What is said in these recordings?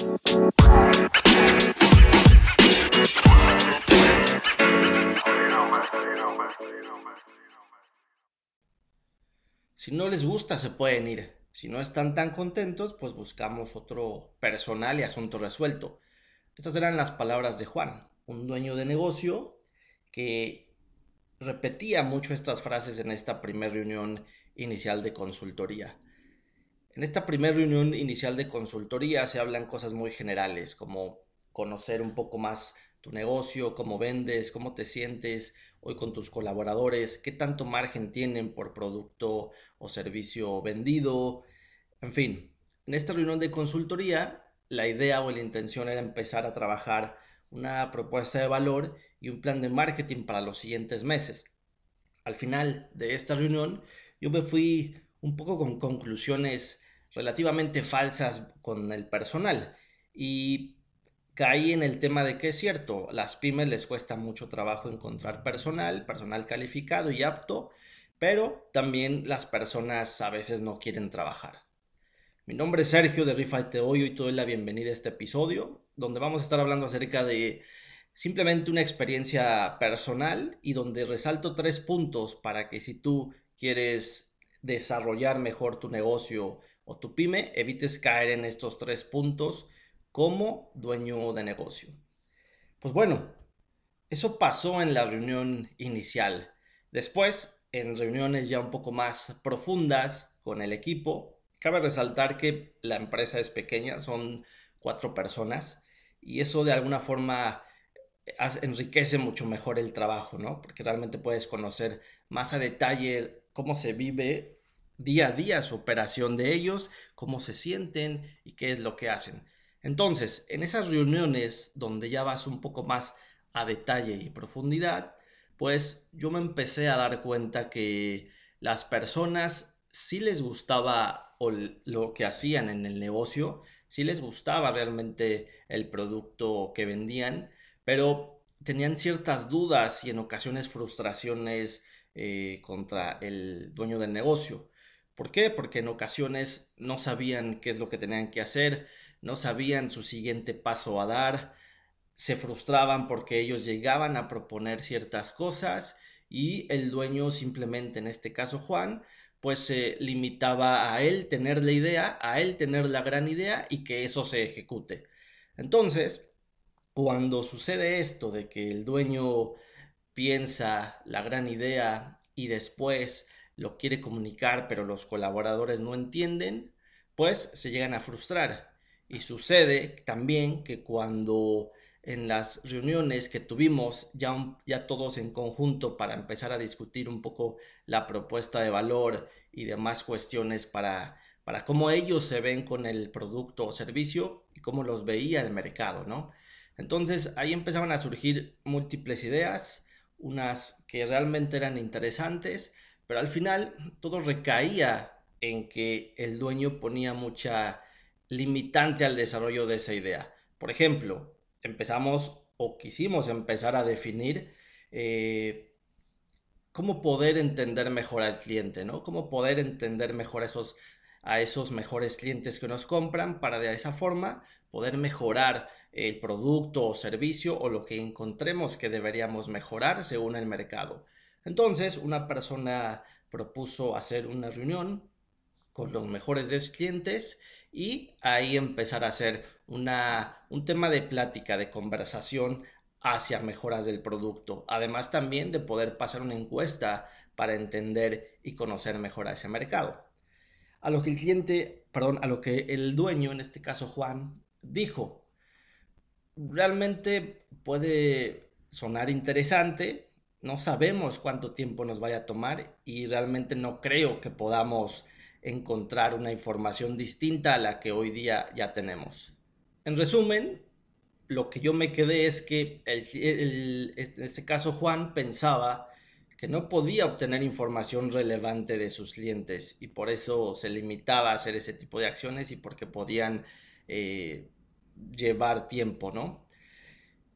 Si no les gusta, se pueden ir. Si no están tan contentos, pues buscamos otro personal y asunto resuelto. Estas eran las palabras de Juan, un dueño de negocio que repetía mucho estas frases en esta primera reunión inicial de consultoría. En esta primera reunión inicial de consultoría se hablan cosas muy generales, como conocer un poco más tu negocio, cómo vendes, cómo te sientes hoy con tus colaboradores, qué tanto margen tienen por producto o servicio vendido, en fin. En esta reunión de consultoría, la idea o la intención era empezar a trabajar una propuesta de valor y un plan de marketing para los siguientes meses. Al final de esta reunión, yo me fui un poco con conclusiones relativamente falsas con el personal y caí en el tema de que es cierto, las pymes les cuesta mucho trabajo encontrar personal, personal calificado y apto, pero también las personas a veces no quieren trabajar. Mi nombre es Sergio de Rifa Te Hoy y te doy la bienvenida a este episodio, donde vamos a estar hablando acerca de simplemente una experiencia personal y donde resalto tres puntos para que si tú quieres desarrollar mejor tu negocio o tu pyme, evites caer en estos tres puntos como dueño de negocio. Pues bueno, eso pasó en la reunión inicial. Después, en reuniones ya un poco más profundas con el equipo, cabe resaltar que la empresa es pequeña, son cuatro personas, y eso de alguna forma enriquece mucho mejor el trabajo, ¿no? Porque realmente puedes conocer más a detalle cómo se vive día a día su operación de ellos, cómo se sienten y qué es lo que hacen. Entonces, en esas reuniones donde ya vas un poco más a detalle y profundidad, pues yo me empecé a dar cuenta que las personas sí les gustaba lo que hacían en el negocio, sí les gustaba realmente el producto que vendían, pero tenían ciertas dudas y en ocasiones frustraciones eh, contra el dueño del negocio. ¿Por qué? Porque en ocasiones no sabían qué es lo que tenían que hacer, no sabían su siguiente paso a dar, se frustraban porque ellos llegaban a proponer ciertas cosas y el dueño simplemente, en este caso Juan, pues se limitaba a él tener la idea, a él tener la gran idea y que eso se ejecute. Entonces, cuando sucede esto de que el dueño piensa la gran idea y después lo quiere comunicar, pero los colaboradores no entienden, pues se llegan a frustrar. Y sucede también que cuando en las reuniones que tuvimos ya, ya todos en conjunto para empezar a discutir un poco la propuesta de valor y demás cuestiones para, para cómo ellos se ven con el producto o servicio y cómo los veía el mercado, ¿no? Entonces ahí empezaban a surgir múltiples ideas, unas que realmente eran interesantes, pero al final todo recaía en que el dueño ponía mucha limitante al desarrollo de esa idea. Por ejemplo, empezamos o quisimos empezar a definir eh, cómo poder entender mejor al cliente, ¿no? Cómo poder entender mejor esos, a esos mejores clientes que nos compran para de esa forma poder mejorar el producto o servicio o lo que encontremos que deberíamos mejorar según el mercado. Entonces, una persona propuso hacer una reunión con los mejores 10 clientes y ahí empezar a hacer una, un tema de plática, de conversación hacia mejoras del producto. Además también de poder pasar una encuesta para entender y conocer mejor a ese mercado. A lo que el cliente, perdón, a lo que el dueño, en este caso Juan, dijo, realmente puede sonar interesante, no sabemos cuánto tiempo nos vaya a tomar y realmente no creo que podamos encontrar una información distinta a la que hoy día ya tenemos. En resumen, lo que yo me quedé es que en este caso Juan pensaba que no podía obtener información relevante de sus clientes y por eso se limitaba a hacer ese tipo de acciones y porque podían eh, llevar tiempo, ¿no?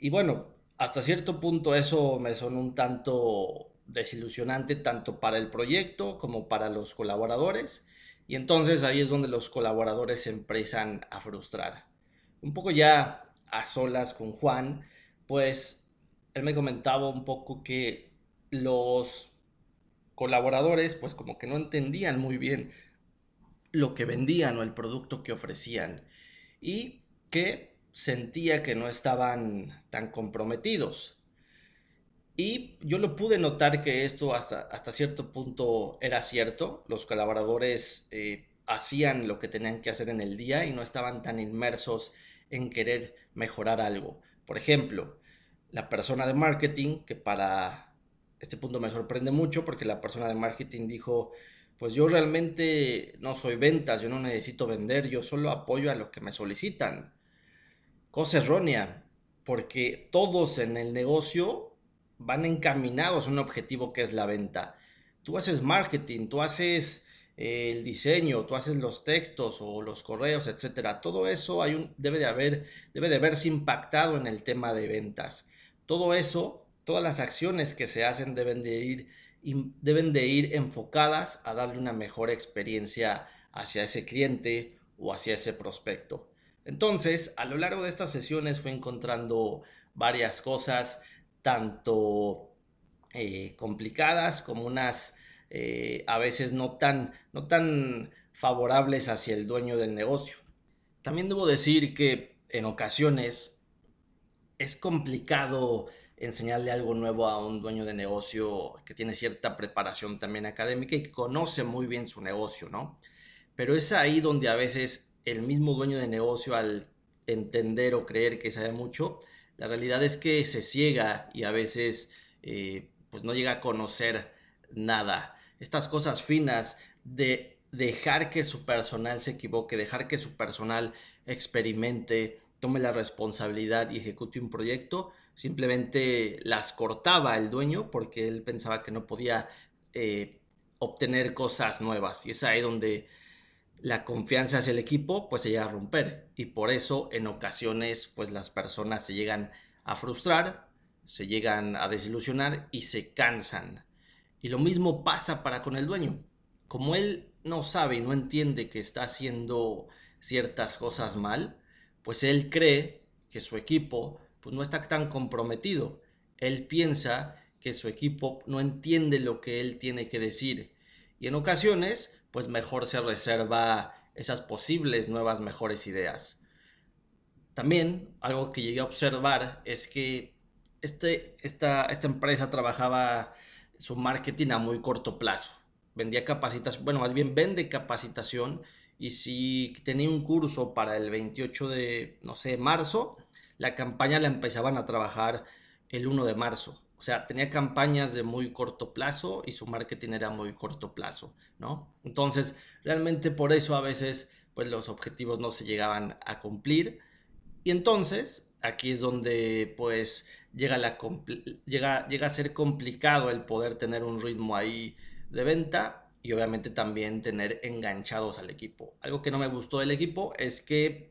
Y bueno, hasta cierto punto eso me sonó un tanto desilusionante tanto para el proyecto como para los colaboradores. Y entonces ahí es donde los colaboradores se empiezan a frustrar. un poco ya a solas con Juan, pues él me comentaba un poco que los colaboradores pues como que no entendían muy bien lo que vendían o el producto que ofrecían y que sentía que no estaban tan comprometidos. Y yo lo pude notar que esto hasta, hasta cierto punto era cierto. Los colaboradores eh, hacían lo que tenían que hacer en el día y no estaban tan inmersos en querer mejorar algo. Por ejemplo, la persona de marketing, que para este punto me sorprende mucho porque la persona de marketing dijo, pues yo realmente no soy ventas, yo no necesito vender, yo solo apoyo a lo que me solicitan. Cosa errónea, porque todos en el negocio van encaminados a un objetivo que es la venta. Tú haces marketing, tú haces eh, el diseño, tú haces los textos o los correos, etcétera. Todo eso hay un, debe de haber, debe de verse impactado en el tema de ventas. Todo eso, todas las acciones que se hacen deben de ir deben de ir enfocadas a darle una mejor experiencia hacia ese cliente o hacia ese prospecto. Entonces, a lo largo de estas sesiones fue encontrando varias cosas, tanto eh, complicadas como unas eh, a veces no tan, no tan favorables hacia el dueño del negocio. También debo decir que en ocasiones es complicado enseñarle algo nuevo a un dueño de negocio que tiene cierta preparación también académica y que conoce muy bien su negocio, ¿no? Pero es ahí donde a veces el mismo dueño de negocio al entender o creer que sabe mucho, la realidad es que se ciega y a veces eh, pues no llega a conocer nada. Estas cosas finas de dejar que su personal se equivoque, dejar que su personal experimente, tome la responsabilidad y ejecute un proyecto, simplemente las cortaba el dueño porque él pensaba que no podía eh, obtener cosas nuevas. Y es ahí donde la confianza hacia el equipo pues se llega a romper. Y por eso en ocasiones pues las personas se llegan a frustrar, se llegan a desilusionar y se cansan. Y lo mismo pasa para con el dueño. Como él no sabe y no entiende que está haciendo ciertas cosas mal, pues él cree que su equipo pues no está tan comprometido. Él piensa que su equipo no entiende lo que él tiene que decir. Y en ocasiones, pues mejor se reserva esas posibles nuevas mejores ideas. También algo que llegué a observar es que este, esta, esta empresa trabajaba su marketing a muy corto plazo. Vendía capacitación, bueno, más bien vende capacitación y si tenía un curso para el 28 de, no sé, marzo, la campaña la empezaban a trabajar el 1 de marzo. O sea, tenía campañas de muy corto plazo y su marketing era muy corto plazo, ¿no? Entonces, realmente por eso a veces, pues los objetivos no se llegaban a cumplir. Y entonces, aquí es donde, pues, llega, llega a ser complicado el poder tener un ritmo ahí de venta y obviamente también tener enganchados al equipo. Algo que no me gustó del equipo es que,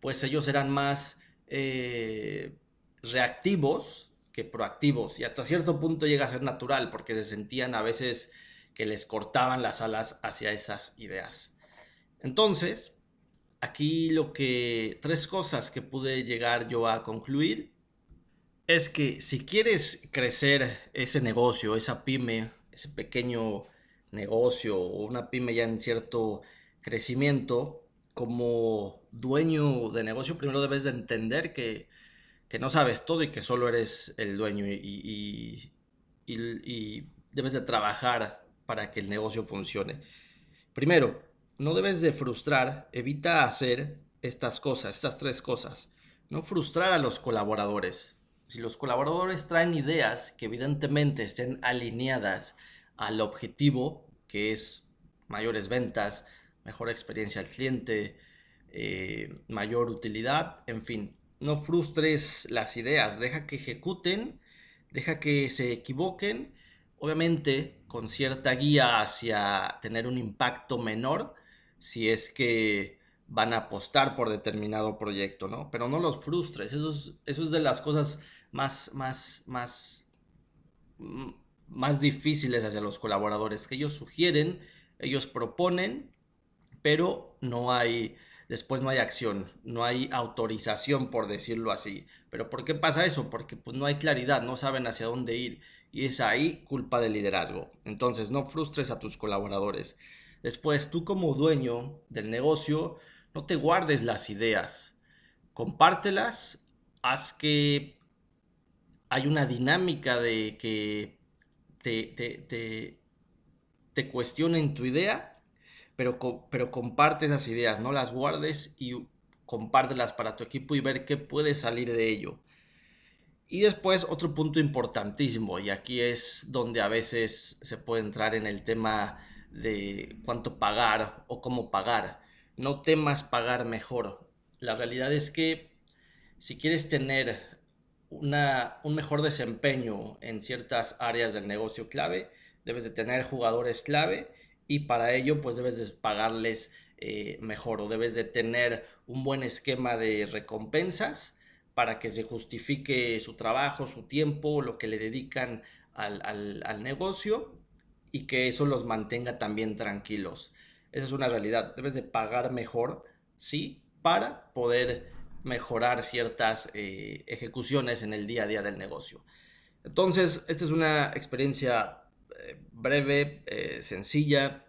pues, ellos eran más eh, reactivos que proactivos y hasta cierto punto llega a ser natural porque se sentían a veces que les cortaban las alas hacia esas ideas. Entonces, aquí lo que tres cosas que pude llegar yo a concluir es que si quieres crecer ese negocio, esa pyme, ese pequeño negocio o una pyme ya en cierto crecimiento, como dueño de negocio, primero debes de entender que, no sabes todo y que solo eres el dueño y, y, debes de trabajar para que el negocio funcione. Primero, no debes de frustrar, evita hacer estas cosas, estas tres cosas. No frustrar a los colaboradores. Si los colaboradores traen ideas que evidentemente estén alineadas al objetivo, que es mayores ventas, mejor experiencia al cliente, eh, mayor utilidad, en fin, no frustres las ideas, deja que ejecuten, deja que se equivoquen, obviamente con cierta guía hacia tener un impacto menor si es que van a apostar por determinado proyecto, ¿no? Pero no los frustres, eso es, eso es de las cosas más, más, más, más difíciles hacia los colaboradores, que ellos sugieren, ellos proponen, pero no hay después no hay acción, no hay autorización, por decirlo así. ¿Pero por qué pasa eso? Porque pues, no hay claridad, no saben hacia dónde ir. Y es ahí culpa del liderazgo. Entonces, no frustres a tus colaboradores. Después, tú como dueño del negocio, no te guardes las ideas. Compártelas, haz que hay una dinámica de que te, te, te cuestionen tu idea pero, pero comparte esas ideas, no las guardes y compártelas para tu equipo y ver qué puede salir de ello. Y después otro punto importantísimo, y aquí es donde a veces se puede entrar en el tema de cuánto pagar o cómo pagar. No temas pagar mejor. La realidad es que si quieres tener una, un mejor desempeño en ciertas áreas del negocio clave, debes de tener jugadores clave y para ello pues debes de pagarles eh, mejor o debes de tener un buen esquema de recompensas para que se justifique su trabajo, su tiempo, lo que le dedican al, negocio y que eso los mantenga también tranquilos. Esa es una realidad. Debes de pagar mejor, sí, para poder mejorar ciertas eh, ejecuciones en el día a día del negocio. Entonces, esta es una experiencia breve, eh, sencilla,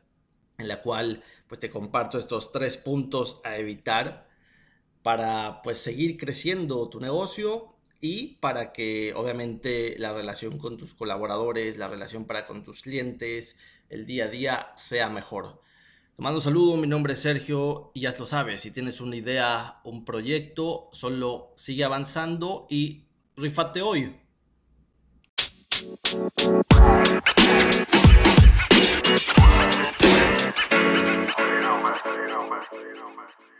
en la cual pues te comparto estos tres puntos a evitar para pues seguir creciendo tu negocio y para que obviamente la relación con tus colaboradores, la relación para con tus clientes, el día a día sea mejor. Te mando un saludo, mi nombre es Sergio y ya lo sabes, si tienes una idea, un proyecto, solo sigue avanzando y rifate hoy. Oh, you know, man. Oh, you know, man. Oh, you know, man.